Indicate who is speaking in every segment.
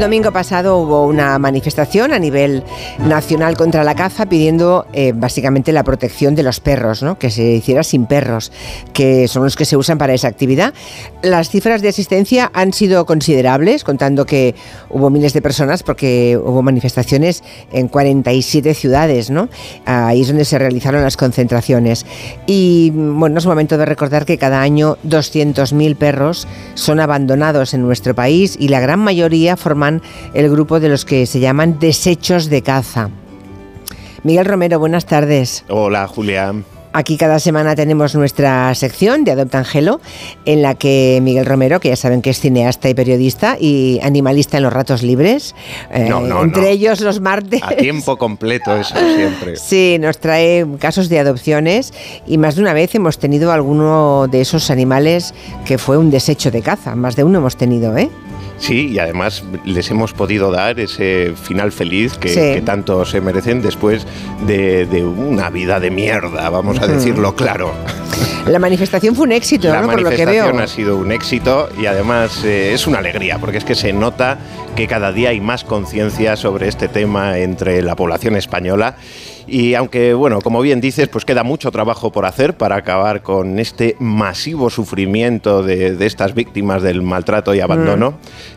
Speaker 1: El domingo pasado hubo una manifestación a nivel nacional contra la caza pidiendo eh, básicamente la protección de los perros, ¿no? que se hiciera sin perros, que son los que se usan para esa actividad. Las cifras de asistencia han sido considerables, contando que hubo miles de personas porque hubo manifestaciones en 47 ciudades, ¿no? ahí es donde se realizaron las concentraciones. Y bueno, es momento de recordar que cada año 200.000 perros son abandonados en nuestro país y la gran mayoría forman el grupo de los que se llaman desechos de caza. Miguel Romero, buenas tardes.
Speaker 2: Hola, Julián.
Speaker 1: Aquí cada semana tenemos nuestra sección de Adopta Angelo, en la que Miguel Romero, que ya saben que es cineasta y periodista y animalista en los ratos libres,
Speaker 2: eh,
Speaker 1: entre ellos los martes.
Speaker 2: A tiempo completo, eso siempre.
Speaker 1: Sí, nos trae casos de adopciones y más de una vez hemos tenido alguno de esos animales que fue un desecho de caza. Más de uno hemos tenido, ¿eh?
Speaker 2: Sí, y además les hemos podido dar ese final feliz que, tanto se merecen después de, una vida de mierda, vamos a decirlo claro.
Speaker 1: La manifestación fue un éxito,
Speaker 2: La
Speaker 1: ¿no?
Speaker 2: Por lo que veo. ha sido un éxito y además eh, es una alegría, porque es que se nota que cada día hay más conciencia sobre este tema entre la población española y aunque, bueno, como bien dices, pues queda mucho trabajo por hacer para acabar con este masivo sufrimiento de, estas víctimas del maltrato y abandono, mm.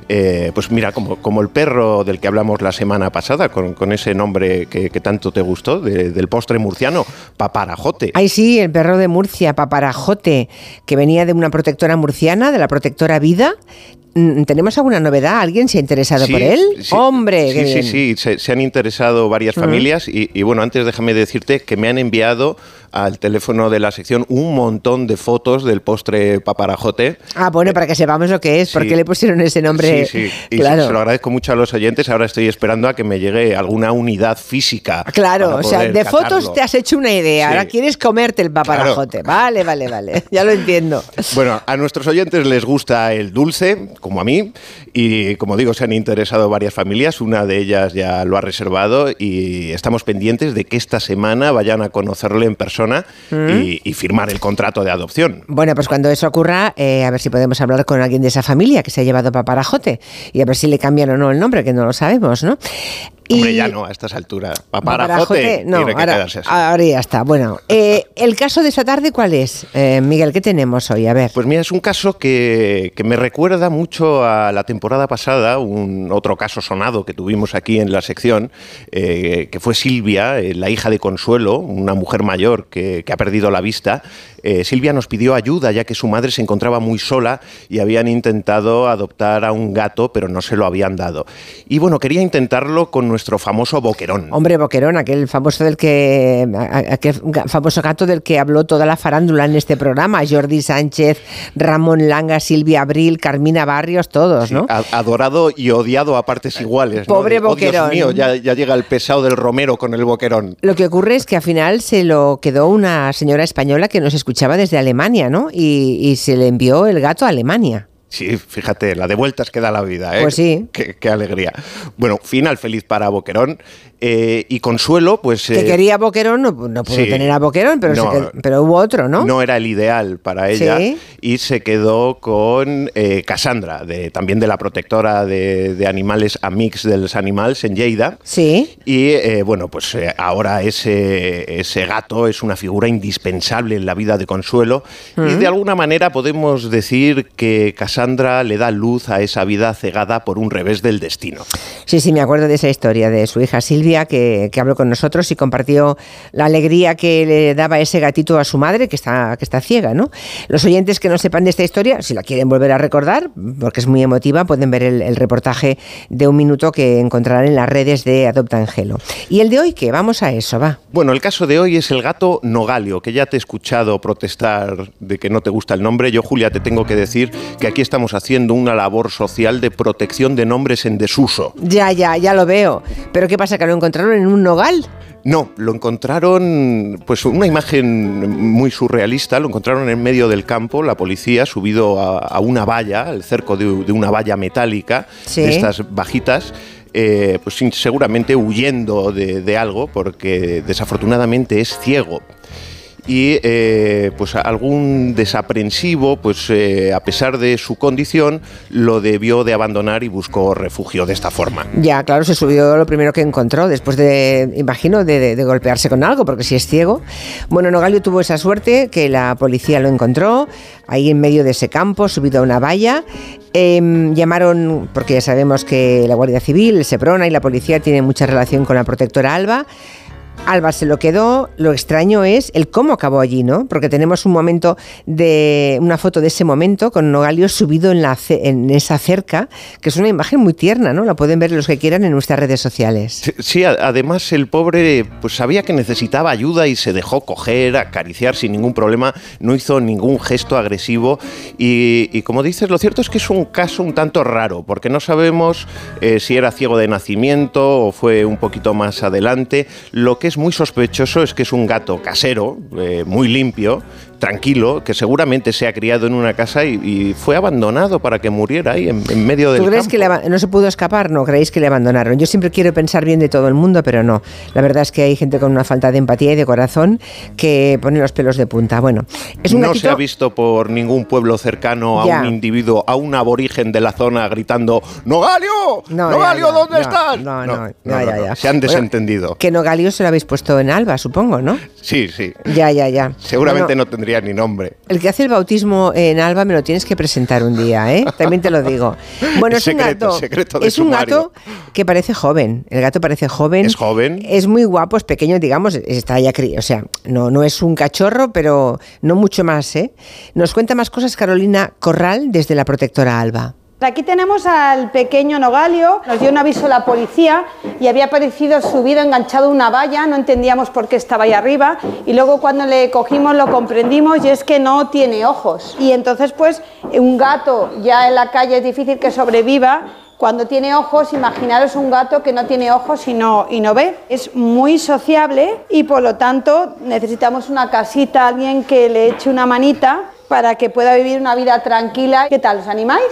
Speaker 2: eh, pues mira, como, como el perro del que hablamos la semana pasada, con, ese nombre que, tanto te gustó, del postre murciano, Paparajote.
Speaker 1: Ay, sí, el perro de Murcia, Paparajote, que venía de una protectora murciana, de la protectora Vida, ¿Tenemos alguna novedad? ¿Alguien se ha interesado por él? ¡Hombre!
Speaker 2: Sí, sí, sí, se, han interesado varias familias y, y, bueno, antes déjame decirte que me han enviado al teléfono de la sección un montón de fotos del postre paparajote.
Speaker 1: Ah, bueno, para que sepamos lo que es, porque le pusieron ese nombre.
Speaker 2: Sí, sí, y se lo agradezco mucho a los oyentes. Ahora estoy esperando a que me llegue alguna unidad física.
Speaker 1: Claro, o sea, de fotos te has hecho una idea. Ahora quieres comerte el paparajote. Vale, vale, vale. Ya lo entiendo.
Speaker 2: Bueno, a nuestros oyentes les gusta el dulce, como a mí, y como digo, se han interesado varias familias. Una de ellas ya lo ha reservado y estamos pendientes de que esta semana vayan a conocerle en persona Mm. y, firmar el contrato de adopción.
Speaker 1: Bueno, pues cuando eso ocurra, eh, a ver si podemos hablar con alguien de esa familia que se ha llevado paparajote y a ver si le cambian o no el nombre, que no lo sabemos, ¿no?
Speaker 2: Hombre, ya no, a estas alturas. Paparajote,
Speaker 1: no, tiene que ahora, quedarse así. ahora ya está. Bueno, eh, ¿el caso de esta tarde cuál es? Eh, Miguel, ¿qué tenemos hoy? A ver.
Speaker 2: Pues mira, es un caso que, que, me recuerda mucho a la temporada pasada, un otro caso sonado que tuvimos aquí en la sección, eh, que fue Silvia, la hija de Consuelo, una mujer mayor que, que ha perdido la vista. Silvia nos pidió ayuda ya que su madre se encontraba muy sola y habían intentado adoptar a un gato, pero no se lo habían dado. Y bueno, quería intentarlo con nuestro famoso Boquerón.
Speaker 1: Hombre, Boquerón, aquel famoso del que aquel famoso gato del que habló toda la farándula en este programa, Jordi Sánchez, Ramón Langa, Silvia Abril, Carmina Barrios, todos, ¿no?
Speaker 2: adorado y odiado a partes iguales.
Speaker 1: Pobre Boquerón.
Speaker 2: Oh, Dios mío, ya, llega el pesado del Romero con el Boquerón.
Speaker 1: Lo que ocurre es que al final se lo quedó una señora española que nos escuchaba desde Alemania, ¿no? Y, y se le envió el gato a Alemania.
Speaker 2: Sí, fíjate, la de vueltas que da la vida, ¿eh?
Speaker 1: Pues sí.
Speaker 2: Qué, alegría. Bueno, final feliz para Boquerón. Eh, y Consuelo, pues...
Speaker 1: que eh, quería Boquerón, no, no pudo tener a Boquerón, pero, pero hubo otro, ¿no?
Speaker 2: No era el ideal para ella. Y se quedó con eh, Cassandra, de, también de la protectora de, de animales Amix de los Animales en Lleida.
Speaker 1: Sí.
Speaker 2: Y bueno, pues ahora ese, ese gato es una figura indispensable en la vida de Consuelo. Y mm. de alguna manera podemos decir que Cassandra Sandra le da luz a esa vida cegada por un revés del destino.
Speaker 1: Sí, sí, me acuerdo de esa historia de su hija Silvia, que, habló con nosotros y compartió la alegría que le daba ese gatito a su madre, que está, que está ciega, ¿no? Los oyentes que no sepan de esta historia, si la quieren volver a recordar, porque es muy emotiva, pueden ver el, reportaje de un minuto que encontrarán en las redes de Adopta Angelo. ¿Y el de hoy qué? Vamos a eso, va.
Speaker 2: Bueno, el caso de hoy es el gato Nogalio, que ya te he escuchado protestar de que no te gusta el nombre. Yo, Julia, te tengo que decir que aquí estamos haciendo una labor social de protección de nombres en desuso.
Speaker 1: Ya, ya, ya lo veo. Pero ¿qué pasa? ¿Que lo encontraron en un nogal?
Speaker 2: No, lo encontraron, pues una imagen muy surrealista, lo encontraron en medio del campo, la policía subido a, una valla, el cerco de, una valla metálica, de estas bajitas, eh, pues seguramente huyendo de algo, porque desafortunadamente es ciego y eh, pues algún desaprensivo, pues a pesar de su condición, lo debió de abandonar y buscó refugio de esta forma.
Speaker 1: Ya, claro, se subió lo primero que encontró, después de, imagino, de, de golpearse con algo, porque si es ciego. Bueno, Nogalio tuvo esa suerte que la policía lo encontró ahí en medio de ese campo, subido a una valla. Em, llamaron, porque ya sabemos que la Guardia Civil, el Seprona y la policía tienen mucha relación con la protectora Alba. Alba se lo quedó, lo extraño es el cómo acabó allí, ¿no? Porque tenemos un momento de una foto de ese momento con Nogalio subido en, la, en esa cerca, que es una imagen muy tierna, ¿no? La pueden ver los que quieran en nuestras redes sociales.
Speaker 2: Sí, además el pobre pues sabía que necesitaba ayuda y se dejó coger, acariciar sin ningún problema, no hizo ningún gesto agresivo y, como dices, lo cierto es que es un caso un tanto raro, porque no sabemos eh, si era ciego de nacimiento o fue un poquito más adelante. Lo que es muy sospechoso es que es un gato casero, eh, muy limpio, tranquilo, que seguramente se ha criado en una casa y, fue abandonado para que muriera ahí en, medio del
Speaker 1: ¿Tú crees que no se pudo escapar? No, creéis que le abandonaron. Yo siempre quiero pensar bien de todo el mundo, pero no. La verdad es que hay gente con una falta de empatía y de corazón que pone los pelos de punta. Bueno,
Speaker 2: es un No se ha visto por ningún pueblo cercano a un individuo, a un aborigen de la zona gritando ¡Nogalio! ¡Nogalio, ¿dónde estás?
Speaker 1: No, no, ya, ya,
Speaker 2: Se han desentendido.
Speaker 1: que Nogalio se lo habéis puesto en Alba, supongo, ¿no?
Speaker 2: Sí, sí.
Speaker 1: Ya, ya, ya.
Speaker 2: Seguramente no tendría ni nombre.
Speaker 1: El que hace el bautismo en Alba me lo tienes que presentar un día, ¿eh? También te lo digo. Bueno, es un gato. es un gato que parece joven. El gato parece joven.
Speaker 2: Es joven.
Speaker 1: Es muy guapo, es pequeño, digamos, está ya o sea, no, no es un cachorro, pero no mucho más, ¿eh? Nos cuenta más cosas Carolina Corral desde la protectora Alba.
Speaker 3: Aquí tenemos al pequeño Nogalio, nos dio un aviso la policía y había aparecido subido, enganchado a una valla, no entendíamos por qué estaba ahí arriba y luego cuando le cogimos lo comprendimos y es que no tiene ojos. Y entonces pues un gato ya en la calle es difícil que sobreviva cuando tiene ojos, imaginaros un gato que no tiene ojos y no, y no ve. Es muy sociable y por lo tanto necesitamos una casita, alguien que le eche una manita para que pueda vivir una vida tranquila. ¿Qué tal? ¿Os animáis?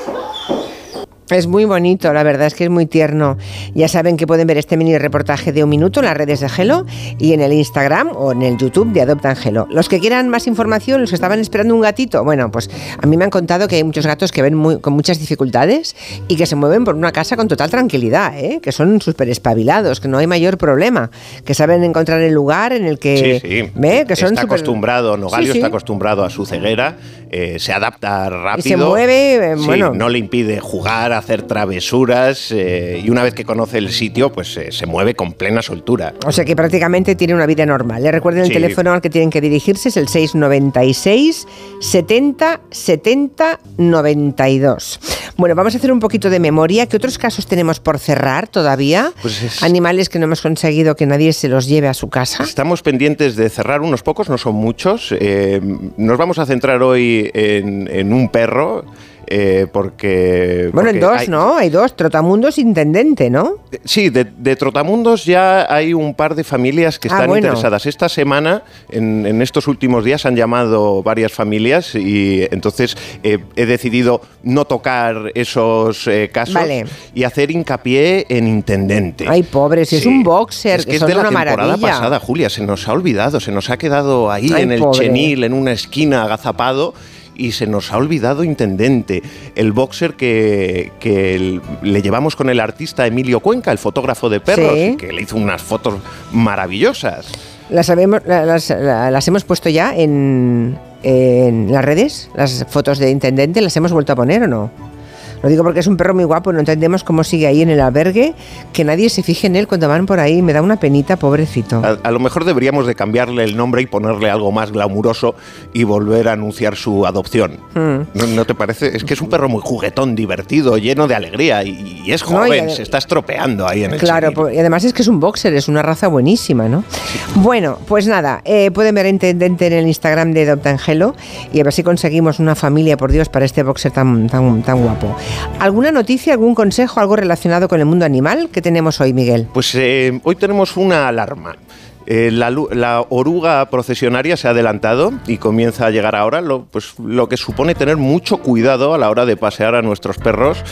Speaker 1: Es muy bonito, la verdad es que es muy tierno. Ya saben que pueden ver este mini reportaje de un minuto en las redes de Gelo y en el Instagram o en el YouTube de Adopta Gelo. Los que quieran más información, los que estaban esperando un gatito, bueno, pues a mí me han contado que hay muchos gatos que ven con muchas dificultades y que se mueven por una casa con total tranquilidad, ¿eh? que son súper espabilados, que no hay mayor problema, que saben encontrar el lugar en el que...
Speaker 2: Sí, sí. Que son está acostumbrado, Nogalio está acostumbrado a su ceguera, eh, se adapta rápido.
Speaker 1: Y se mueve, eh, bueno...
Speaker 2: No le impide jugar, hacer travesuras eh, y una vez que conoce el sitio, pues eh, se mueve con plena soltura.
Speaker 1: O sea que prácticamente tiene una vida normal. Le recuerden el teléfono al que tienen que dirigirse, es el 696 70 70 92. Bueno, vamos a hacer un poquito de memoria. ¿Qué otros casos tenemos por cerrar todavía? Pues Animales que no hemos conseguido que nadie se los lleve a su casa.
Speaker 2: Estamos pendientes de cerrar unos pocos, no son muchos. Eh, nos vamos a centrar hoy en un perro eh, porque...
Speaker 1: Bueno, en dos, ¿no? Hay dos, Trotamundos Intendente, ¿no?
Speaker 2: Sí, de, Trotamundos ya hay un par de familias que ah, están interesadas. Esta semana, en, estos últimos días, han llamado varias familias y entonces eh, he decidido no tocar esos eh, casos y hacer hincapié en Intendente.
Speaker 1: Ay, pobre, si es un boxer,
Speaker 2: es que, es de la temporada pasada, Julia, se nos ha olvidado, se nos ha quedado ahí en el chenil, en una esquina agazapado y se nos ha olvidado Intendente, el boxer que, le llevamos con el artista Emilio Cuenca, el fotógrafo de perros, que le hizo unas fotos maravillosas.
Speaker 1: Las, las, hemos puesto ya en, en las redes, las fotos de Intendente, ¿las hemos vuelto a poner o no? Lo digo porque es un perro muy guapo, no entendemos cómo sigue ahí en el albergue, que nadie se fije en él cuando van por ahí. Me da una penita, pobrecito.
Speaker 2: A, lo mejor deberíamos de cambiarle el nombre y ponerle algo más glamuroso y volver a anunciar su adopción. Hmm. ¿No, te parece? Es que es un perro muy juguetón, divertido, lleno de alegría y, es joven, se está estropeando ahí en el
Speaker 1: Claro, y además es que es un boxer, es una raza buenísima, ¿no? Bueno, pues nada, eh, pueden ver a Intendente en el Instagram de Adopta Angelo y a ver si conseguimos una familia, por Dios, para este boxer tan, tan, tan guapo. ¿Alguna noticia, algún consejo, algo relacionado con el mundo animal que tenemos hoy, Miguel?
Speaker 2: Pues eh, hoy tenemos una alarma. Eh, la, oruga procesionaria se ha adelantado y comienza a llegar ahora, lo, pues, lo que supone tener mucho cuidado a la hora de pasear a nuestros perros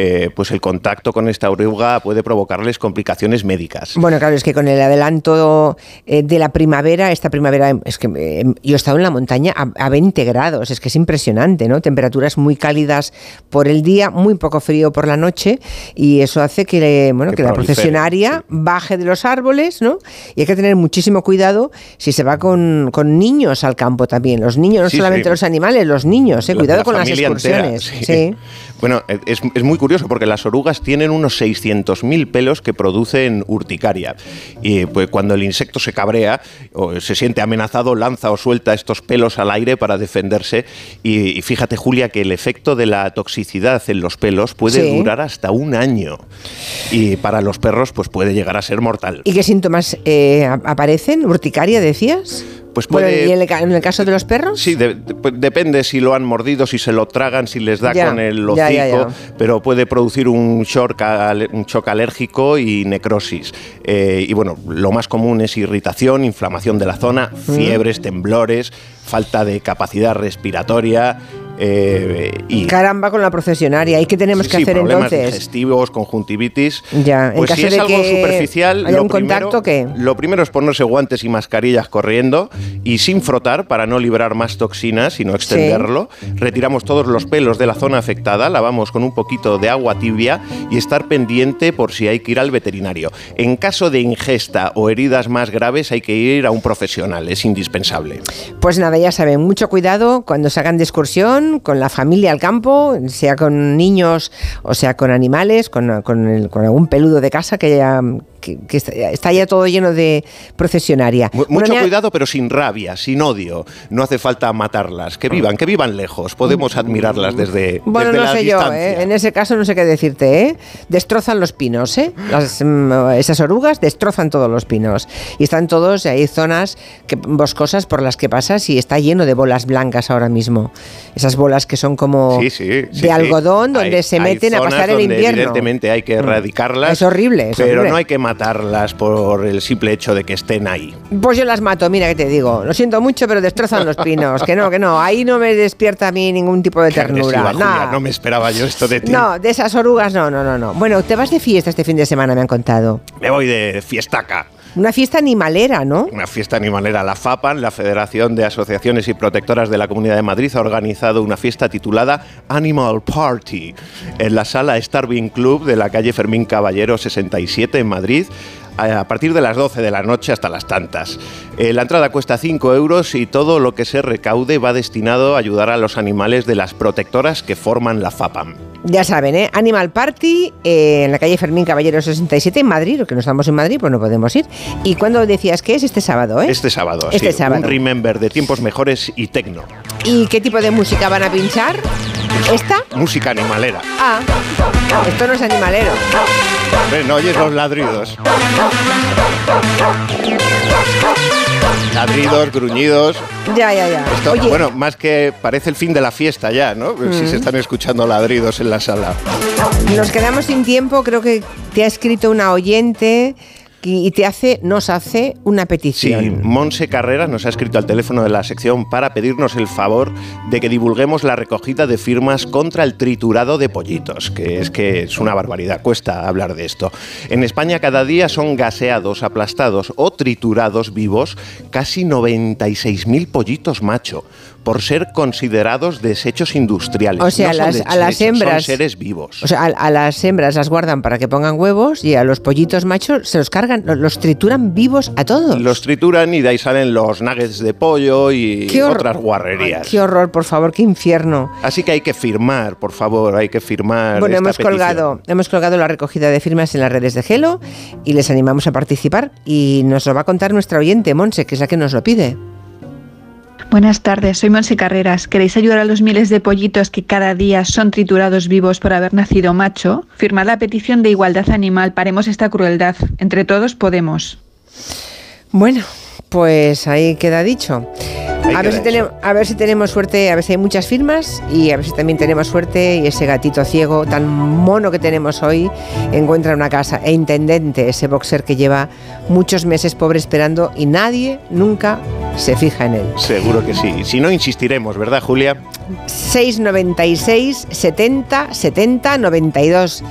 Speaker 2: eh, pues el contacto con esta oruga puede provocarles complicaciones médicas.
Speaker 1: Bueno, claro, es que con el adelanto eh, de la primavera, esta primavera, es que eh, yo he estado en la montaña a, 20 grados, es que es impresionante, ¿no? Temperaturas muy cálidas por el día, muy poco frío por la noche, y eso hace que, bueno, que, la procesionaria baje de los árboles, ¿no? Y hay que tener muchísimo cuidado si se va con, niños al campo también. Los niños, no solamente los animales, los niños, ¿eh? cuidado con las excursiones. sí.
Speaker 2: Bueno, es, es, muy curioso porque las orugas tienen unos 600.000 pelos que producen urticaria. Y pues, cuando el insecto se cabrea o se siente amenazado, lanza o suelta estos pelos al aire para defenderse. Y, fíjate, Julia, que el efecto de la toxicidad en los pelos puede durar hasta un año. Y para los perros, pues puede llegar a ser mortal.
Speaker 1: ¿Y qué síntomas eh, aparecen? ¿Urticaria, decías?
Speaker 2: Pues puede,
Speaker 1: ¿Y en el, caso de los perros?
Speaker 2: Sí, pues depende si lo han mordido, si se lo tragan, si les da con el hocico, pero puede producir un shock, un shock alérgico y necrosis. Eh, y bueno, lo más común es irritación, inflamación de la zona, fiebres, temblores, falta de capacidad respiratoria,
Speaker 1: eh, y Caramba con la procesionaria. ¿Y qué tenemos que hacer
Speaker 2: problemas
Speaker 1: entonces?
Speaker 2: digestivos, conjuntivitis.
Speaker 1: Ya, en
Speaker 2: pues
Speaker 1: caso
Speaker 2: si es
Speaker 1: de
Speaker 2: algo
Speaker 1: que
Speaker 2: superficial,
Speaker 1: haya un contacto, ¿qué?
Speaker 2: Lo primero es ponerse guantes y mascarillas corriendo y sin frotar para no liberar más toxinas y no extenderlo. Retiramos todos los pelos de la zona afectada, lavamos con un poquito de agua tibia y estar pendiente por si hay que ir al veterinario. En caso de ingesta o heridas más graves hay que ir a un profesional, es indispensable.
Speaker 1: Pues nada, ya saben, mucho cuidado cuando se hagan de excursión con la familia al campo, sea con niños o sea con animales, con, con, con algún peludo de casa que haya que, está ya todo lleno de procesionaria.
Speaker 2: mucho cuidado, pero sin rabia, sin odio. No hace falta matarlas. Que vivan, que vivan lejos. Podemos admirarlas desde,
Speaker 1: bueno,
Speaker 2: no
Speaker 1: sé yo, ¿eh? en ese caso no sé qué decirte. ¿eh? Destrozan los pinos, ¿eh? mm, esas orugas destrozan todos los pinos. Y están todos, hay zonas que, boscosas por las que pasas y está lleno de bolas blancas ahora mismo. Esas bolas que son como de algodón donde se meten a pasar el invierno.
Speaker 2: Evidentemente hay que mm. erradicarlas.
Speaker 1: Es horrible.
Speaker 2: pero no hay que matarlas por el simple hecho de que estén ahí.
Speaker 1: Pues yo las mato, mira que te digo. Lo siento mucho, pero destrozan los pinos. Que no, que no. Ahí no me despierta a mí ningún tipo de ternura.
Speaker 2: no me esperaba yo esto de ti.
Speaker 1: No, de esas orugas no, no, no, no. Bueno, te vas de fiesta este fin de semana, me han contado.
Speaker 2: Me voy de fiestaca.
Speaker 1: Una fiesta animalera, ¿no?
Speaker 2: Una fiesta animalera. La FAPAN, la Federación de Asociaciones y Protectoras de la Comunidad de Madrid, ha organizado una fiesta titulada Animal Party en la sala Starving Club de la calle Fermín Caballero 67 en Madrid a partir de las 12 de la noche hasta las tantas. Eh, la entrada cuesta 5 euros y todo lo que se recaude va destinado a ayudar a los animales de las protectoras que forman la FAPAM.
Speaker 1: Ya saben, ¿eh? Animal Party eh, en la calle Fermín Caballero 67 en Madrid, que no estamos en Madrid, pues no podemos ir. ¿Y cuándo decías que es? Este sábado, ¿eh?
Speaker 2: Este sábado,
Speaker 1: este
Speaker 2: sí.
Speaker 1: sábado.
Speaker 2: Un remember de tiempos mejores y tecno.
Speaker 1: ¿Y qué tipo de música van a pinchar? ¿Esta?
Speaker 2: Música animalera.
Speaker 1: Ah, esto no es animalero.
Speaker 2: no oyes los ladridos. Ladridos, gruñidos.
Speaker 1: Ya, ya, ya.
Speaker 2: Bueno, más que parece el fin de la fiesta ya, ¿no? Si se mm. están escuchando ladridos en la sala.
Speaker 1: Nos quedamos sin tiempo, creo que te ha escrito una oyente y te hace, nos hace una petición.
Speaker 2: Sí, Monse Carrera nos ha escrito al teléfono de la sección para pedirnos el favor de que divulguemos la recogida de firmas contra el triturado de pollitos, que es que es una barbaridad, cuesta hablar de esto. En España cada día son gaseados, aplastados o triturados vivos casi 96.000 pollitos macho por ser considerados desechos industriales.
Speaker 1: O sea, a, las, hembras.
Speaker 2: Son seres vivos.
Speaker 1: O sea, a, las hembras las guardan para que pongan huevos y a los pollitos machos se los cargan, los trituran vivos a todos.
Speaker 2: Los trituran y de ahí salen los nuggets de pollo y otras guarrerías.
Speaker 1: qué horror, por favor, qué infierno.
Speaker 2: Así que hay que firmar, por favor, hay que firmar.
Speaker 1: Bueno, hemos colgado, hemos colgado la recogida de firmas en las redes de Gelo y les animamos a participar y nos lo va a contar nuestra oyente, Monse, que es la que nos lo pide.
Speaker 4: Buenas tardes, soy Monse Carreras. ¿Queréis ayudar a los miles de pollitos que cada día son triturados vivos por haber nacido macho? Firmad la petición de igualdad animal, paremos esta crueldad. Entre todos podemos.
Speaker 1: Bueno, pues ahí queda dicho. A ver, si tenemos, a ver si tenemos suerte, a ver si hay muchas firmas y a ver si también tenemos suerte y ese gatito ciego tan mono que tenemos hoy encuentra una casa. E intendente, ese boxer que lleva muchos meses pobre esperando y nadie nunca se fija en él.
Speaker 2: Seguro que sí. Si no, insistiremos, ¿verdad, Julia?
Speaker 1: 696 70 70 92.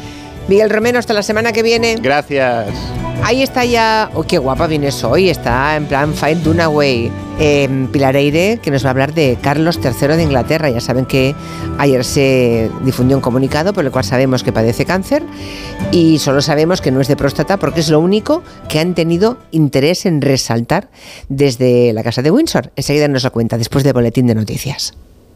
Speaker 1: Miguel Romero, hasta la semana que viene.
Speaker 2: Gracias.
Speaker 1: Ahí está ya. Oh, qué guapa vienes hoy. Está en plan Fight Dunaway. Eh, Pilar Eire, que nos va a hablar de Carlos III de Inglaterra. Ya saben que ayer se difundió un comunicado por el cual sabemos que padece cáncer y solo sabemos que no es de próstata porque es lo único que han tenido interés en resaltar desde la Casa de Windsor. Enseguida nos lo cuenta después del boletín de noticias.